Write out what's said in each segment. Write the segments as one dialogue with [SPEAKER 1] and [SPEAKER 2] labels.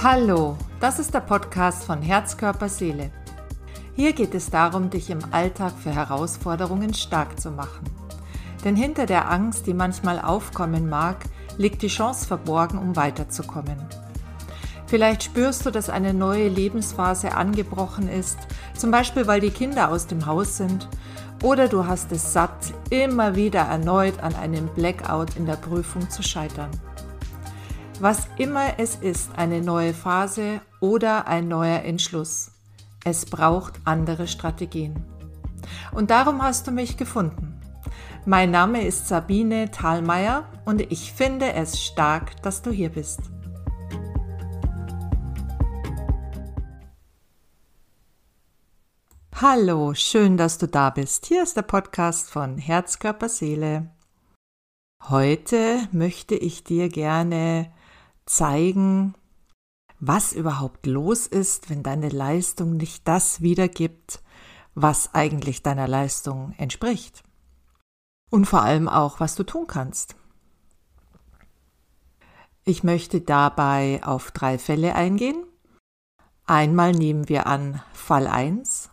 [SPEAKER 1] Hallo, das ist der Podcast von Herz, Körper, Seele. Hier geht es darum, dich im Alltag für Herausforderungen stark zu machen. Denn hinter der Angst, die manchmal aufkommen mag, liegt die Chance verborgen, um weiterzukommen. Vielleicht spürst du, dass eine neue Lebensphase angebrochen ist, zum Beispiel weil die Kinder aus dem Haus sind, oder du hast es satt, immer wieder erneut an einem Blackout in der Prüfung zu scheitern. Was immer es ist, eine neue Phase oder ein neuer Entschluss, es braucht andere Strategien. Und darum hast du mich gefunden. Mein Name ist Sabine Thalmeier und ich finde es stark, dass du hier bist. Hallo, schön, dass du da bist. Hier ist der Podcast von Herz, Körper, Seele. Heute möchte ich dir gerne zeigen, was überhaupt los ist, wenn deine Leistung nicht das wiedergibt, was eigentlich deiner Leistung entspricht. Und vor allem auch, was du tun kannst. Ich möchte dabei auf drei Fälle eingehen. Einmal nehmen wir an Fall 1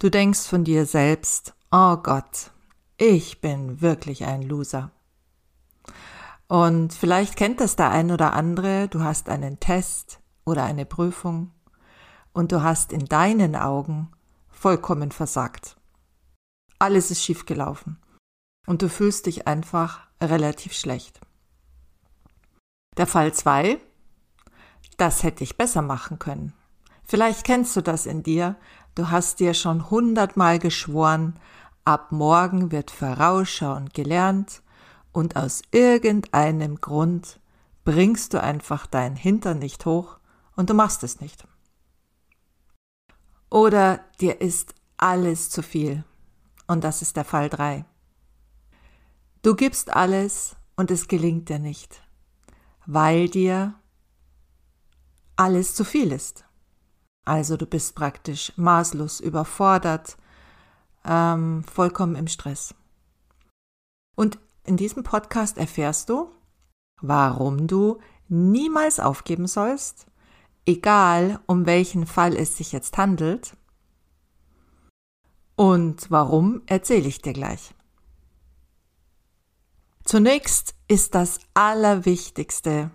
[SPEAKER 1] Du denkst von dir selbst, oh Gott, ich bin wirklich ein Loser. Und vielleicht kennt das der ein oder andere, du hast einen Test oder eine Prüfung und du hast in deinen Augen vollkommen versagt. Alles ist schiefgelaufen und du fühlst dich einfach relativ schlecht. Der Fall 2, das hätte ich besser machen können. Vielleicht kennst du das in dir, Du hast dir schon hundertmal geschworen, ab morgen wird vorausschauend gelernt und aus irgendeinem Grund bringst du einfach deinen Hintern nicht hoch und du machst es nicht. Oder dir ist alles zu viel und das ist der Fall 3. Du gibst alles und es gelingt dir nicht, weil dir alles zu viel ist. Also du bist praktisch maßlos überfordert, ähm, vollkommen im Stress. Und in diesem Podcast erfährst du, warum du niemals aufgeben sollst, egal um welchen Fall es sich jetzt handelt. Und warum erzähle ich dir gleich. Zunächst ist das Allerwichtigste,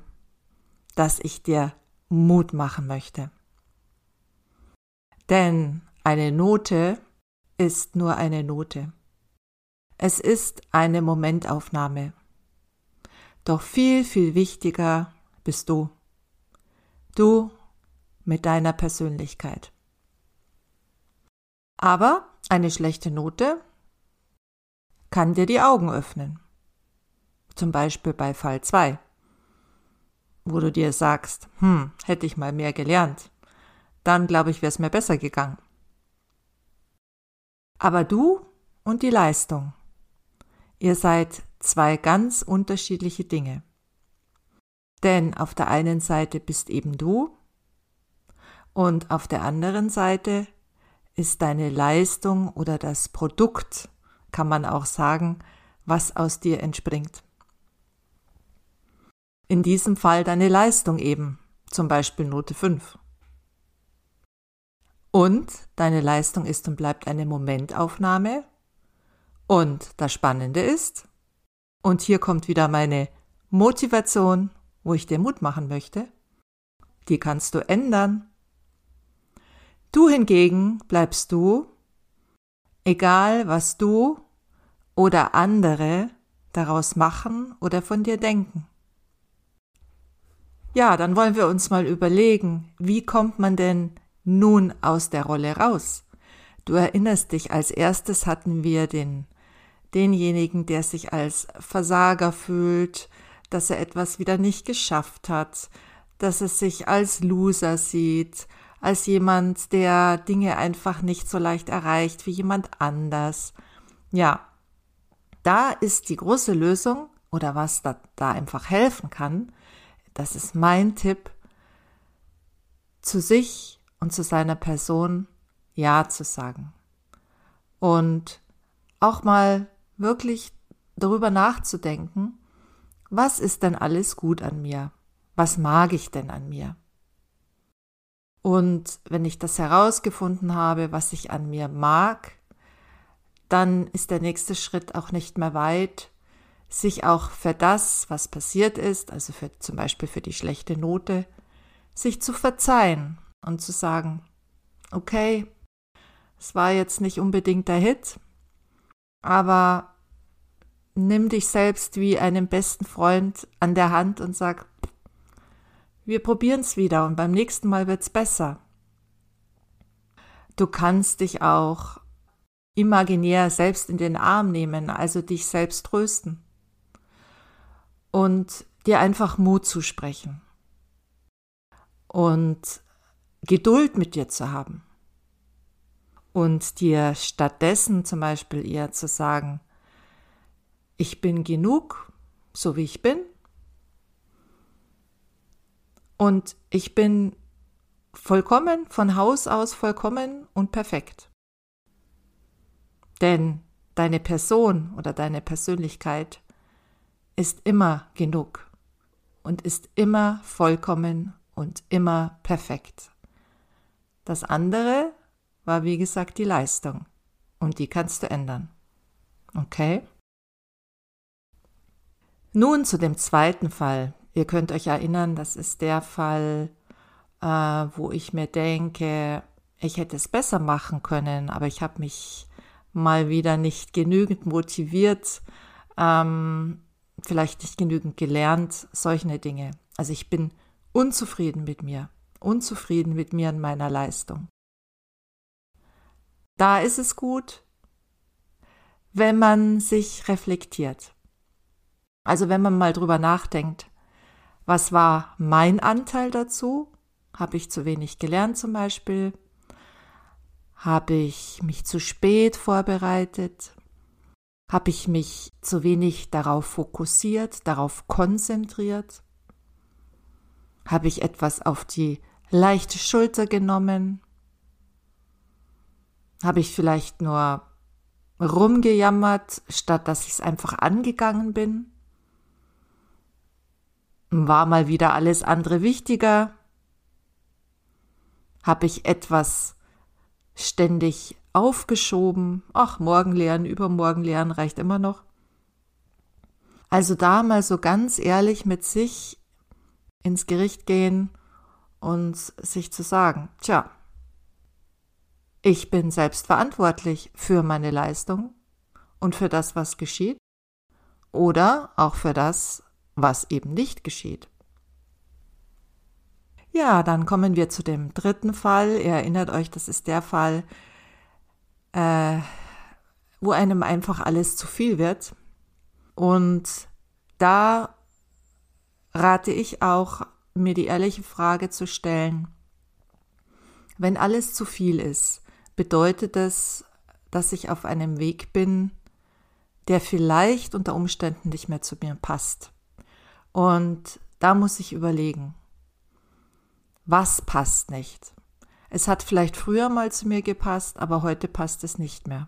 [SPEAKER 1] dass ich dir Mut machen möchte. Denn eine Note ist nur eine Note. Es ist eine Momentaufnahme. Doch viel, viel wichtiger bist du. Du mit deiner Persönlichkeit. Aber eine schlechte Note kann dir die Augen öffnen. Zum Beispiel bei Fall 2, wo du dir sagst, hm, hätte ich mal mehr gelernt dann glaube ich, wäre es mir besser gegangen. Aber du und die Leistung, ihr seid zwei ganz unterschiedliche Dinge. Denn auf der einen Seite bist eben du und auf der anderen Seite ist deine Leistung oder das Produkt, kann man auch sagen, was aus dir entspringt. In diesem Fall deine Leistung eben, zum Beispiel Note 5. Und deine Leistung ist und bleibt eine Momentaufnahme. Und das Spannende ist, und hier kommt wieder meine Motivation, wo ich dir Mut machen möchte, die kannst du ändern. Du hingegen bleibst du, egal was du oder andere daraus machen oder von dir denken. Ja, dann wollen wir uns mal überlegen, wie kommt man denn nun aus der Rolle raus. Du erinnerst dich, als erstes hatten wir den, denjenigen, der sich als Versager fühlt, dass er etwas wieder nicht geschafft hat, dass er sich als Loser sieht, als jemand, der Dinge einfach nicht so leicht erreicht wie jemand anders. Ja, da ist die große Lösung oder was da, da einfach helfen kann, das ist mein Tipp, zu sich und zu seiner Person Ja zu sagen. Und auch mal wirklich darüber nachzudenken, was ist denn alles gut an mir? Was mag ich denn an mir? Und wenn ich das herausgefunden habe, was ich an mir mag, dann ist der nächste Schritt auch nicht mehr weit, sich auch für das, was passiert ist, also für, zum Beispiel für die schlechte Note, sich zu verzeihen und zu sagen, okay, es war jetzt nicht unbedingt der Hit, aber nimm dich selbst wie einen besten Freund an der Hand und sag, wir probieren es wieder und beim nächsten Mal wird's besser. Du kannst dich auch imaginär selbst in den Arm nehmen, also dich selbst trösten und dir einfach Mut zusprechen und Geduld mit dir zu haben und dir stattdessen zum Beispiel eher zu sagen, ich bin genug, so wie ich bin und ich bin vollkommen, von Haus aus vollkommen und perfekt. Denn deine Person oder deine Persönlichkeit ist immer genug und ist immer vollkommen und immer perfekt. Das andere war, wie gesagt, die Leistung. Und die kannst du ändern. Okay? Nun zu dem zweiten Fall, Ihr könnt euch erinnern, das ist der Fall, äh, wo ich mir denke, ich hätte es besser machen können, aber ich habe mich mal wieder nicht genügend motiviert, ähm, vielleicht nicht genügend gelernt, solche Dinge. Also ich bin unzufrieden mit mir, unzufrieden mit mir und meiner Leistung. Da ist es gut, wenn man sich reflektiert. Also wenn man mal drüber nachdenkt, was war mein Anteil dazu? Habe ich zu wenig gelernt zum Beispiel? Habe ich mich zu spät vorbereitet? Habe ich mich zu wenig darauf fokussiert, darauf konzentriert? Habe ich etwas auf die leichte Schulter genommen? Habe ich vielleicht nur rumgejammert, statt dass ich es einfach angegangen bin? War mal wieder alles andere wichtiger? Habe ich etwas ständig aufgeschoben? Ach, morgen lernen, übermorgen lernen reicht immer noch. Also da mal so ganz ehrlich mit sich ins Gericht gehen und sich zu sagen, tja, ich bin selbst verantwortlich für meine Leistung und für das, was geschieht oder auch für das, was eben nicht geschieht. Ja, dann kommen wir zu dem dritten Fall. Ihr erinnert euch, das ist der Fall, äh, wo einem einfach alles zu viel wird. Und da rate ich auch, mir die ehrliche Frage zu stellen, wenn alles zu viel ist, bedeutet es, dass ich auf einem Weg bin, der vielleicht unter Umständen nicht mehr zu mir passt. Und da muss ich überlegen, was passt nicht. Es hat vielleicht früher mal zu mir gepasst, aber heute passt es nicht mehr.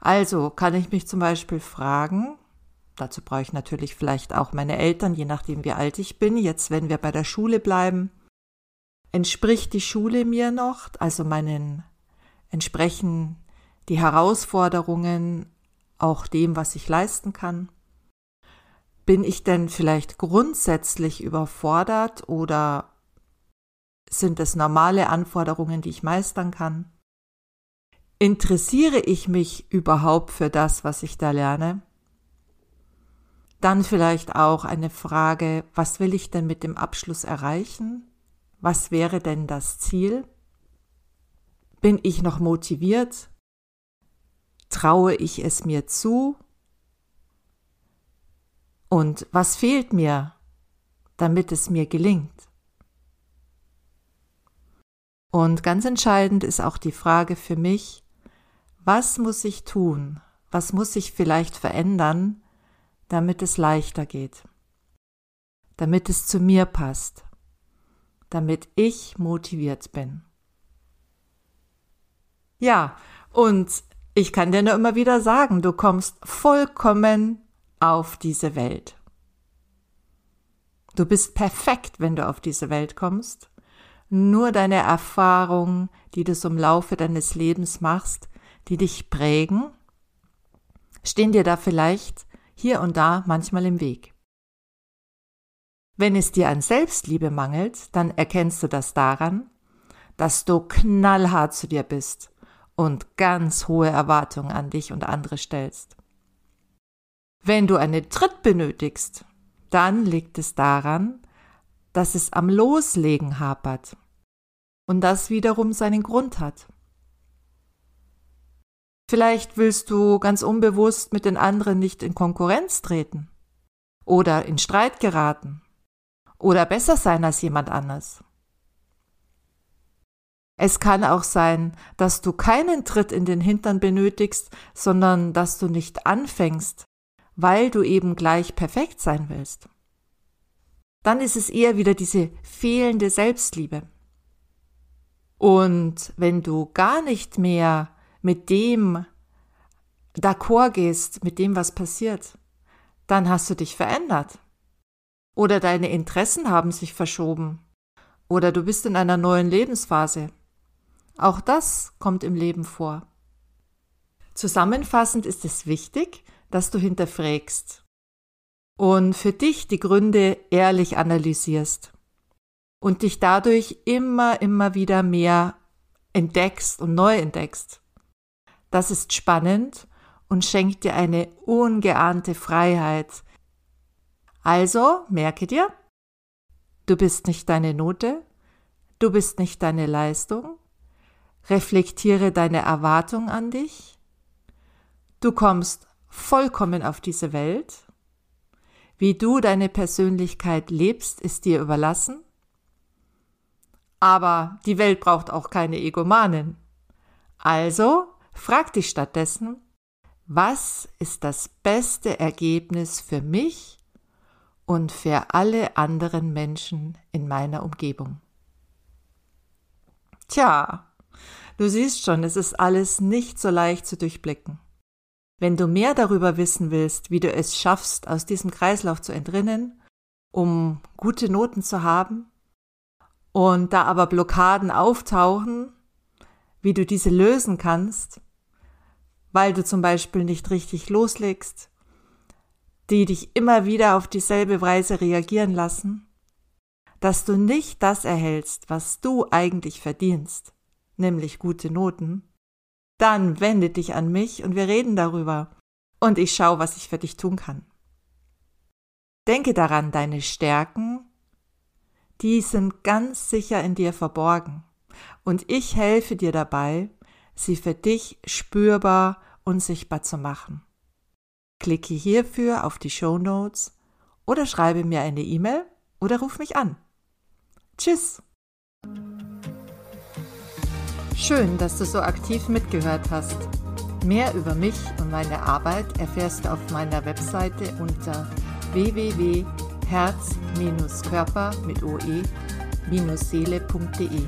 [SPEAKER 1] Also kann ich mich zum Beispiel fragen, dazu brauche ich natürlich vielleicht auch meine Eltern, je nachdem wie alt ich bin, jetzt wenn wir bei der Schule bleiben, entspricht die Schule mir noch, also meinen, entsprechen die Herausforderungen auch dem, was ich leisten kann? Bin ich denn vielleicht grundsätzlich überfordert oder sind es normale Anforderungen, die ich meistern kann? Interessiere ich mich überhaupt für das, was ich da lerne? Dann vielleicht auch eine Frage, was will ich denn mit dem Abschluss erreichen? Was wäre denn das Ziel? Bin ich noch motiviert? Traue ich es mir zu? Und was fehlt mir, damit es mir gelingt? Und ganz entscheidend ist auch die Frage für mich, was muss ich tun? Was muss ich vielleicht verändern, damit es leichter geht? Damit es zu mir passt? Damit ich motiviert bin? Ja, und ich kann dir nur immer wieder sagen, du kommst vollkommen auf diese Welt. Du bist perfekt, wenn du auf diese Welt kommst, nur deine Erfahrungen, die du im Laufe deines Lebens machst, die dich prägen? Stehen dir da vielleicht hier und da manchmal im Weg? Wenn es dir an Selbstliebe mangelt, dann erkennst du das daran, dass du knallhart zu dir bist und ganz hohe Erwartungen an dich und andere stellst. Wenn du einen Tritt benötigst, dann liegt es daran, dass es am Loslegen hapert und das wiederum seinen Grund hat. Vielleicht willst du ganz unbewusst mit den anderen nicht in Konkurrenz treten oder in Streit geraten oder besser sein als jemand anders. Es kann auch sein, dass du keinen Tritt in den Hintern benötigst, sondern dass du nicht anfängst, weil du eben gleich perfekt sein willst. Dann ist es eher wieder diese fehlende Selbstliebe. Und wenn du gar nicht mehr mit dem d'accord gehst, mit dem, was passiert, dann hast du dich verändert. Oder deine Interessen haben sich verschoben. Oder du bist in einer neuen Lebensphase. Auch das kommt im Leben vor. Zusammenfassend ist es wichtig, dass du hinterfragst und für dich die Gründe ehrlich analysierst und dich dadurch immer, immer wieder mehr entdeckst und neu entdeckst. Das ist spannend und schenkt dir eine ungeahnte Freiheit. Also merke dir, du bist nicht deine Note, du bist nicht deine Leistung, reflektiere deine Erwartung an dich, du kommst vollkommen auf diese Welt. Wie du deine Persönlichkeit lebst, ist dir überlassen. Aber die Welt braucht auch keine Egomanen. Also frag dich stattdessen, was ist das beste Ergebnis für mich und für alle anderen Menschen in meiner Umgebung? Tja, du siehst schon, es ist alles nicht so leicht zu durchblicken. Wenn du mehr darüber wissen willst, wie du es schaffst, aus diesem Kreislauf zu entrinnen, um gute Noten zu haben, und da aber Blockaden auftauchen, wie du diese lösen kannst, weil du zum Beispiel nicht richtig loslegst, die dich immer wieder auf dieselbe Weise reagieren lassen, dass du nicht das erhältst, was du eigentlich verdienst, nämlich gute Noten, dann wende dich an mich und wir reden darüber. Und ich schaue, was ich für dich tun kann. Denke daran, deine Stärken, die sind ganz sicher in dir verborgen. Und ich helfe dir dabei, sie für dich spürbar und sichtbar zu machen. Klicke hierfür auf die Show Notes oder schreibe mir eine E-Mail oder ruf mich an. Tschüss! Schön, dass du so aktiv mitgehört hast. Mehr über mich und meine Arbeit erfährst du auf meiner Webseite unter www.herz-körper mit oe-seele.de.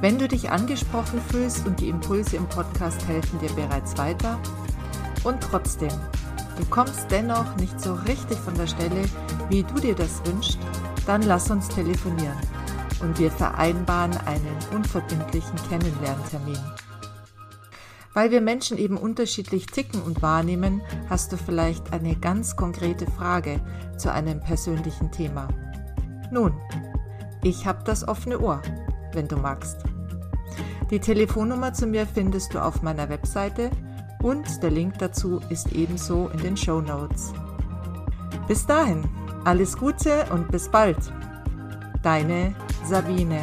[SPEAKER 1] Wenn du dich angesprochen fühlst und die Impulse im Podcast helfen dir bereits weiter und trotzdem, du kommst dennoch nicht so richtig von der Stelle, wie du dir das wünschst, dann lass uns telefonieren und wir vereinbaren einen unverbindlichen Kennenlerntermin. Weil wir Menschen eben unterschiedlich ticken und wahrnehmen, hast du vielleicht eine ganz konkrete Frage zu einem persönlichen Thema. Nun, ich habe das offene Ohr, wenn du magst. Die Telefonnummer zu mir findest du auf meiner Webseite und der Link dazu ist ebenso in den Show Notes. Bis dahin, alles Gute und bis bald. Deine Sabine.